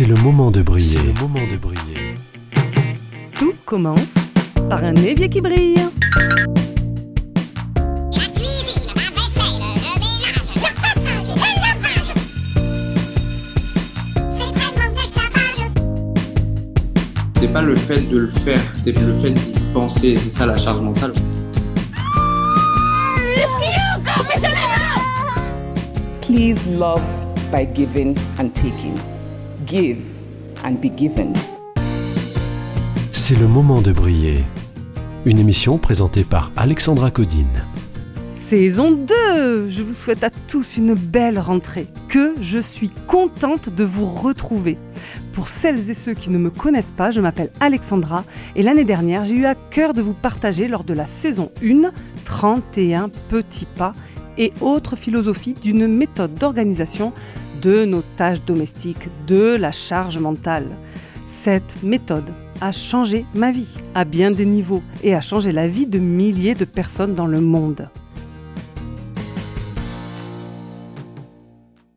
C'est le moment de briller. C'est le moment de briller. Tout commence par un évier qui brille. La cuisine, la vaisselle, le ménage, le passage, le lavage. C'est. C'est pas le fait de le faire, c'est le fait d'y penser, c'est ça la charge mentale. Please love by giving and taking. Give and be given. C'est le moment de briller. Une émission présentée par Alexandra Codine. Saison 2 Je vous souhaite à tous une belle rentrée. Que je suis contente de vous retrouver. Pour celles et ceux qui ne me connaissent pas, je m'appelle Alexandra et l'année dernière, j'ai eu à cœur de vous partager lors de la saison 1 31 petits pas et autres philosophies d'une méthode d'organisation de nos tâches domestiques, de la charge mentale. Cette méthode a changé ma vie à bien des niveaux et a changé la vie de milliers de personnes dans le monde.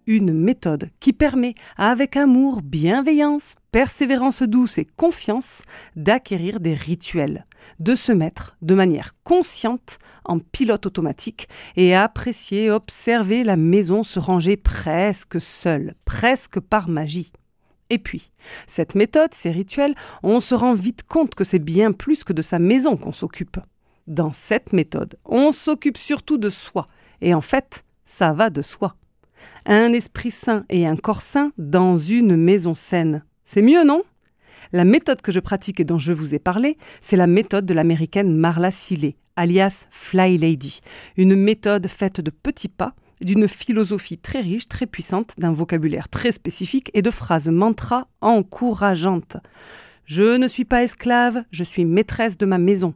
Une méthode qui permet, avec amour, bienveillance, persévérance douce et confiance, d'acquérir des rituels, de se mettre de manière consciente en pilote automatique et apprécier, observer la maison se ranger presque seule, presque par magie. Et puis, cette méthode, ces rituels, on se rend vite compte que c'est bien plus que de sa maison qu'on s'occupe. Dans cette méthode, on s'occupe surtout de soi. Et en fait, ça va de soi. Un esprit sain et un corps sain dans une maison saine. C'est mieux, non? La méthode que je pratique et dont je vous ai parlé, c'est la méthode de l'américaine Marla Seeley, alias Fly Lady. Une méthode faite de petits pas, d'une philosophie très riche, très puissante, d'un vocabulaire très spécifique et de phrases mantra encourageantes. Je ne suis pas esclave, je suis maîtresse de ma maison.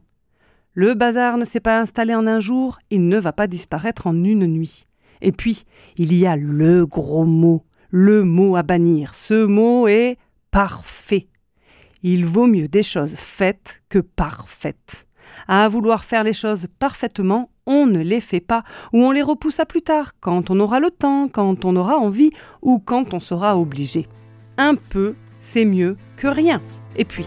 Le bazar ne s'est pas installé en un jour, il ne va pas disparaître en une nuit. Et puis, il y a le gros mot, le mot à bannir. Ce mot est parfait. Il vaut mieux des choses faites que parfaites. À vouloir faire les choses parfaitement, on ne les fait pas, ou on les repousse à plus tard, quand on aura le temps, quand on aura envie, ou quand on sera obligé. Un peu, c'est mieux que rien. Et puis,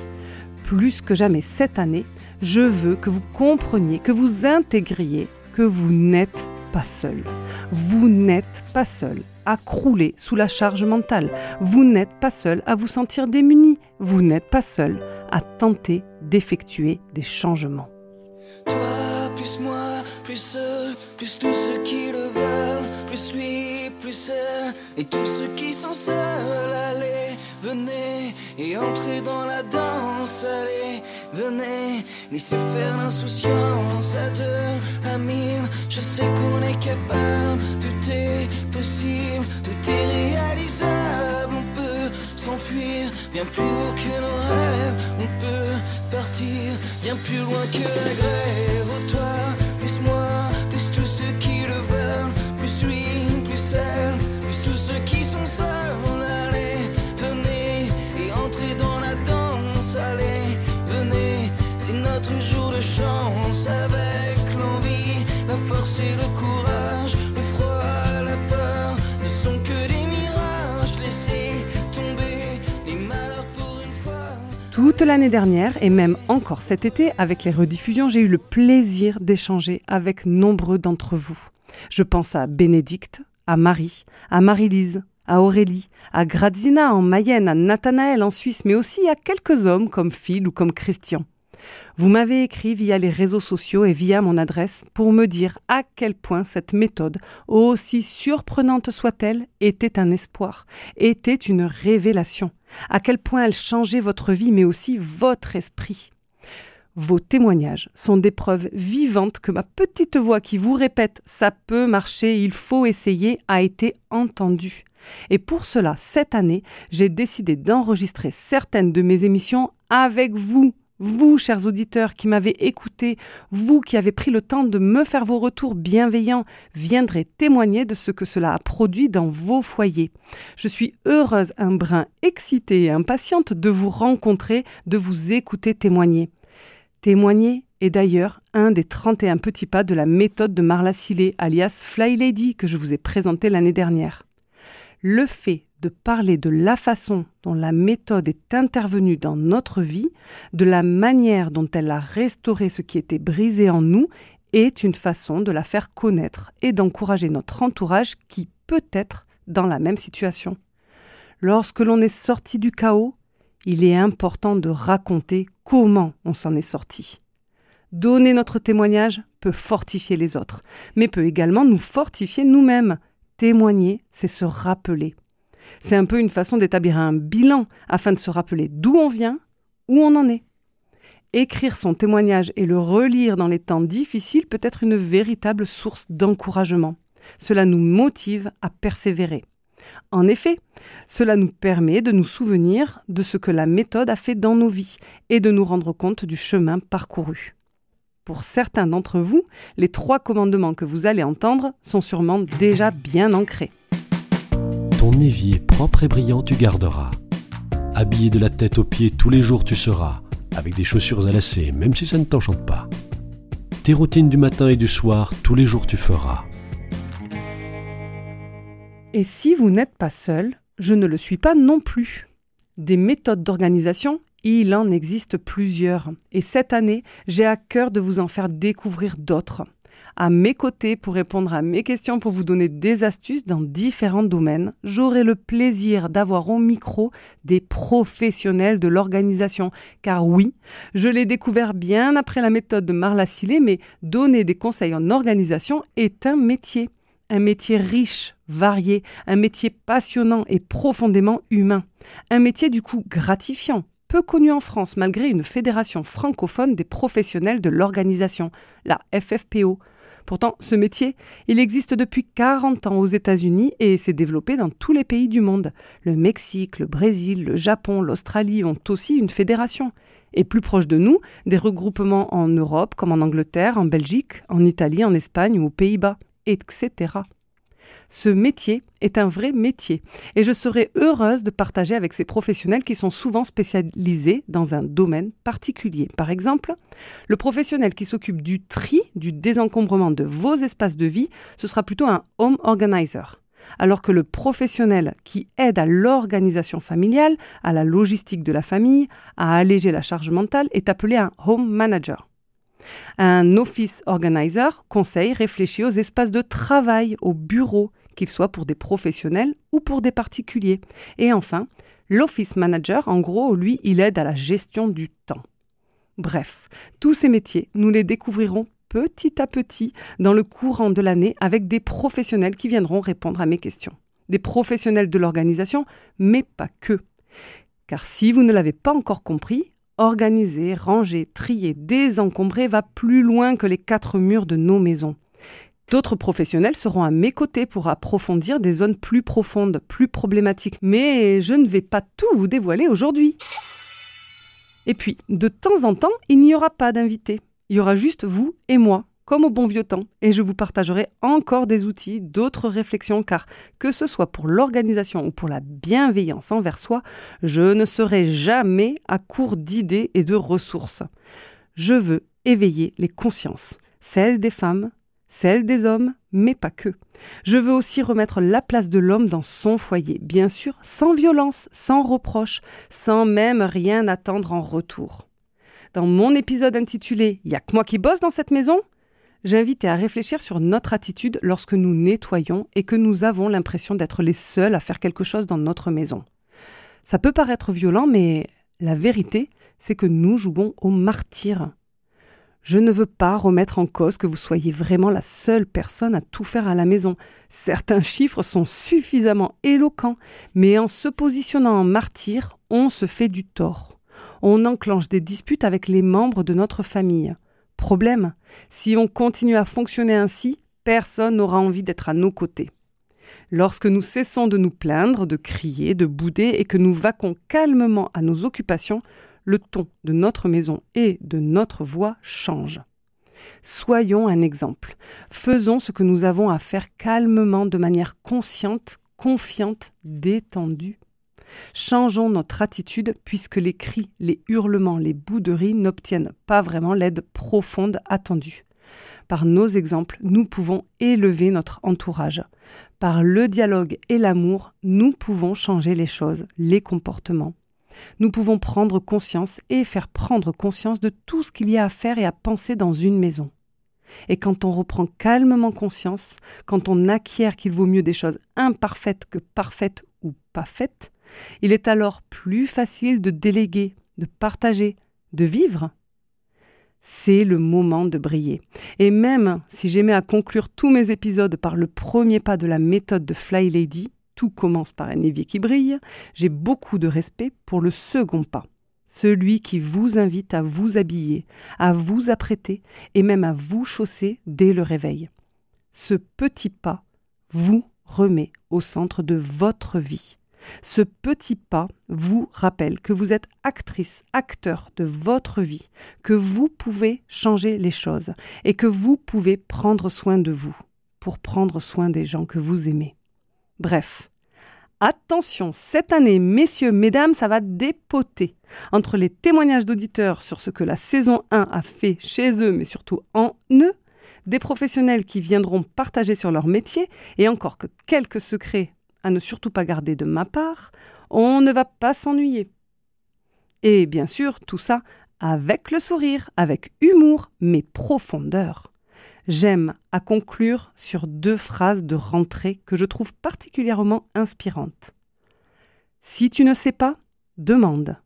plus que jamais cette année, je veux que vous compreniez, que vous intégriez que vous n'êtes pas seul. Vous n'êtes pas seul à crouler sous la charge mentale. Vous n'êtes pas seul à vous sentir démuni. Vous n'êtes pas seul à tenter d'effectuer des changements. Toi, plus moi, plus eux, plus tous ceux qui le veulent, plus plus et tous ceux qui sont seuls, venez, et entrez dans la danse, allez, venez, laissez faire l'insouciance à deux, à je sais qu'on est capable, tout est possible, tout est réalisable, on peut s'enfuir bien plus haut que nos rêves, on peut partir bien plus loin que la grève, oh toi, plus moi, L'année dernière et même encore cet été, avec les rediffusions, j'ai eu le plaisir d'échanger avec nombreux d'entre vous. Je pense à Bénédicte, à Marie, à Marie-Lise, à Aurélie, à Grazina en Mayenne, à Nathanaël en Suisse, mais aussi à quelques hommes comme Phil ou comme Christian. Vous m'avez écrit via les réseaux sociaux et via mon adresse pour me dire à quel point cette méthode, aussi surprenante soit-elle, était un espoir, était une révélation, à quel point elle changeait votre vie mais aussi votre esprit. Vos témoignages sont des preuves vivantes que ma petite voix qui vous répète ça peut marcher, il faut essayer a été entendue. Et pour cela, cette année, j'ai décidé d'enregistrer certaines de mes émissions avec vous, vous, chers auditeurs, qui m'avez écouté, vous qui avez pris le temps de me faire vos retours bienveillants, viendrez témoigner de ce que cela a produit dans vos foyers. Je suis heureuse, un brin excitée et impatiente de vous rencontrer, de vous écouter témoigner. Témoigner est d'ailleurs un des 31 petits pas de la méthode de Marla Sillet, alias Fly Lady, que je vous ai présenté l'année dernière. Le fait de parler de la façon dont la méthode est intervenue dans notre vie, de la manière dont elle a restauré ce qui était brisé en nous, est une façon de la faire connaître et d'encourager notre entourage qui peut être dans la même situation. Lorsque l'on est sorti du chaos, il est important de raconter comment on s'en est sorti. Donner notre témoignage peut fortifier les autres, mais peut également nous fortifier nous-mêmes. Témoigner, c'est se rappeler. C'est un peu une façon d'établir un bilan afin de se rappeler d'où on vient, où on en est. Écrire son témoignage et le relire dans les temps difficiles peut être une véritable source d'encouragement. Cela nous motive à persévérer. En effet, cela nous permet de nous souvenir de ce que la méthode a fait dans nos vies et de nous rendre compte du chemin parcouru. Pour certains d'entre vous, les trois commandements que vous allez entendre sont sûrement déjà bien ancrés. Ton évier propre et brillant tu garderas. Habillé de la tête aux pieds tous les jours tu seras, avec des chaussures à lacets, même si ça ne t'enchante pas. Tes routines du matin et du soir tous les jours tu feras. Et si vous n'êtes pas seul, je ne le suis pas non plus. Des méthodes d'organisation, il en existe plusieurs. Et cette année, j'ai à cœur de vous en faire découvrir d'autres. À mes côtés, pour répondre à mes questions, pour vous donner des astuces dans différents domaines, j'aurai le plaisir d'avoir au micro des professionnels de l'organisation. Car oui, je l'ai découvert bien après la méthode de Marla mais donner des conseils en organisation est un métier un métier riche, varié, un métier passionnant et profondément humain, un métier du coup gratifiant, peu connu en France malgré une fédération francophone des professionnels de l'organisation, la FFPO. Pourtant, ce métier, il existe depuis 40 ans aux États-Unis et s'est développé dans tous les pays du monde. Le Mexique, le Brésil, le Japon, l'Australie ont aussi une fédération. Et plus proche de nous, des regroupements en Europe comme en Angleterre, en Belgique, en Italie, en Espagne ou aux Pays-Bas etc. Ce métier est un vrai métier et je serai heureuse de partager avec ces professionnels qui sont souvent spécialisés dans un domaine particulier. Par exemple, le professionnel qui s'occupe du tri, du désencombrement de vos espaces de vie, ce sera plutôt un home organizer. Alors que le professionnel qui aide à l'organisation familiale, à la logistique de la famille, à alléger la charge mentale est appelé un home manager. Un office organizer conseille, réfléchit aux espaces de travail, au bureau, qu'ils soient pour des professionnels ou pour des particuliers. Et enfin, l'office manager, en gros, lui, il aide à la gestion du temps. Bref, tous ces métiers, nous les découvrirons petit à petit dans le courant de l'année avec des professionnels qui viendront répondre à mes questions. Des professionnels de l'organisation, mais pas que. Car si vous ne l'avez pas encore compris, Organiser, ranger, trier, désencombrer va plus loin que les quatre murs de nos maisons. D'autres professionnels seront à mes côtés pour approfondir des zones plus profondes, plus problématiques, mais je ne vais pas tout vous dévoiler aujourd'hui. Et puis, de temps en temps, il n'y aura pas d'invité. Il y aura juste vous et moi comme au bon vieux temps, et je vous partagerai encore des outils, d'autres réflexions, car que ce soit pour l'organisation ou pour la bienveillance envers soi, je ne serai jamais à court d'idées et de ressources. Je veux éveiller les consciences, celles des femmes, celles des hommes, mais pas que. Je veux aussi remettre la place de l'homme dans son foyer, bien sûr, sans violence, sans reproche, sans même rien attendre en retour. Dans mon épisode intitulé Y a que moi qui bosse dans cette maison j'invite à réfléchir sur notre attitude lorsque nous nettoyons et que nous avons l'impression d'être les seuls à faire quelque chose dans notre maison. Ça peut paraître violent, mais la vérité, c'est que nous jouons au martyr. Je ne veux pas remettre en cause que vous soyez vraiment la seule personne à tout faire à la maison. Certains chiffres sont suffisamment éloquents, mais en se positionnant en martyr, on se fait du tort. On enclenche des disputes avec les membres de notre famille. Problème, si on continue à fonctionner ainsi, personne n'aura envie d'être à nos côtés. Lorsque nous cessons de nous plaindre, de crier, de bouder et que nous vaquons calmement à nos occupations, le ton de notre maison et de notre voix change. Soyons un exemple. Faisons ce que nous avons à faire calmement, de manière consciente, confiante, détendue. Changeons notre attitude puisque les cris, les hurlements, les bouderies n'obtiennent pas vraiment l'aide profonde attendue. Par nos exemples, nous pouvons élever notre entourage. Par le dialogue et l'amour, nous pouvons changer les choses, les comportements. Nous pouvons prendre conscience et faire prendre conscience de tout ce qu'il y a à faire et à penser dans une maison. Et quand on reprend calmement conscience, quand on acquiert qu'il vaut mieux des choses imparfaites que parfaites ou pas faites, il est alors plus facile de déléguer, de partager, de vivre. C'est le moment de briller. Et même si j'aimais à conclure tous mes épisodes par le premier pas de la méthode de Fly Lady, tout commence par un évier qui brille, j'ai beaucoup de respect pour le second pas, celui qui vous invite à vous habiller, à vous apprêter et même à vous chausser dès le réveil. Ce petit pas vous remet au centre de votre vie. Ce petit pas vous rappelle que vous êtes actrice, acteur de votre vie, que vous pouvez changer les choses et que vous pouvez prendre soin de vous pour prendre soin des gens que vous aimez. Bref, attention, cette année, messieurs, mesdames, ça va dépoter. Entre les témoignages d'auditeurs sur ce que la saison 1 a fait chez eux, mais surtout en eux, des professionnels qui viendront partager sur leur métier, et encore que quelques secrets à ne surtout pas garder de ma part, on ne va pas s'ennuyer. Et bien sûr, tout ça avec le sourire, avec humour, mais profondeur. J'aime à conclure sur deux phrases de rentrée que je trouve particulièrement inspirantes. Si tu ne sais pas, demande.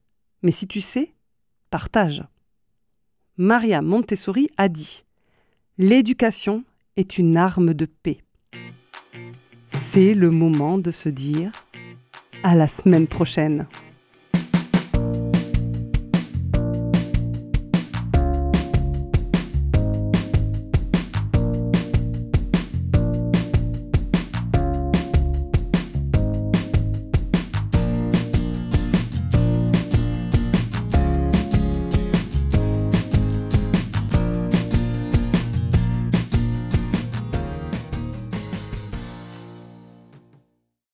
Mais si tu sais, partage. Maria Montessori a dit L'éducation est une arme de paix c'est le moment de se dire à la semaine prochaine.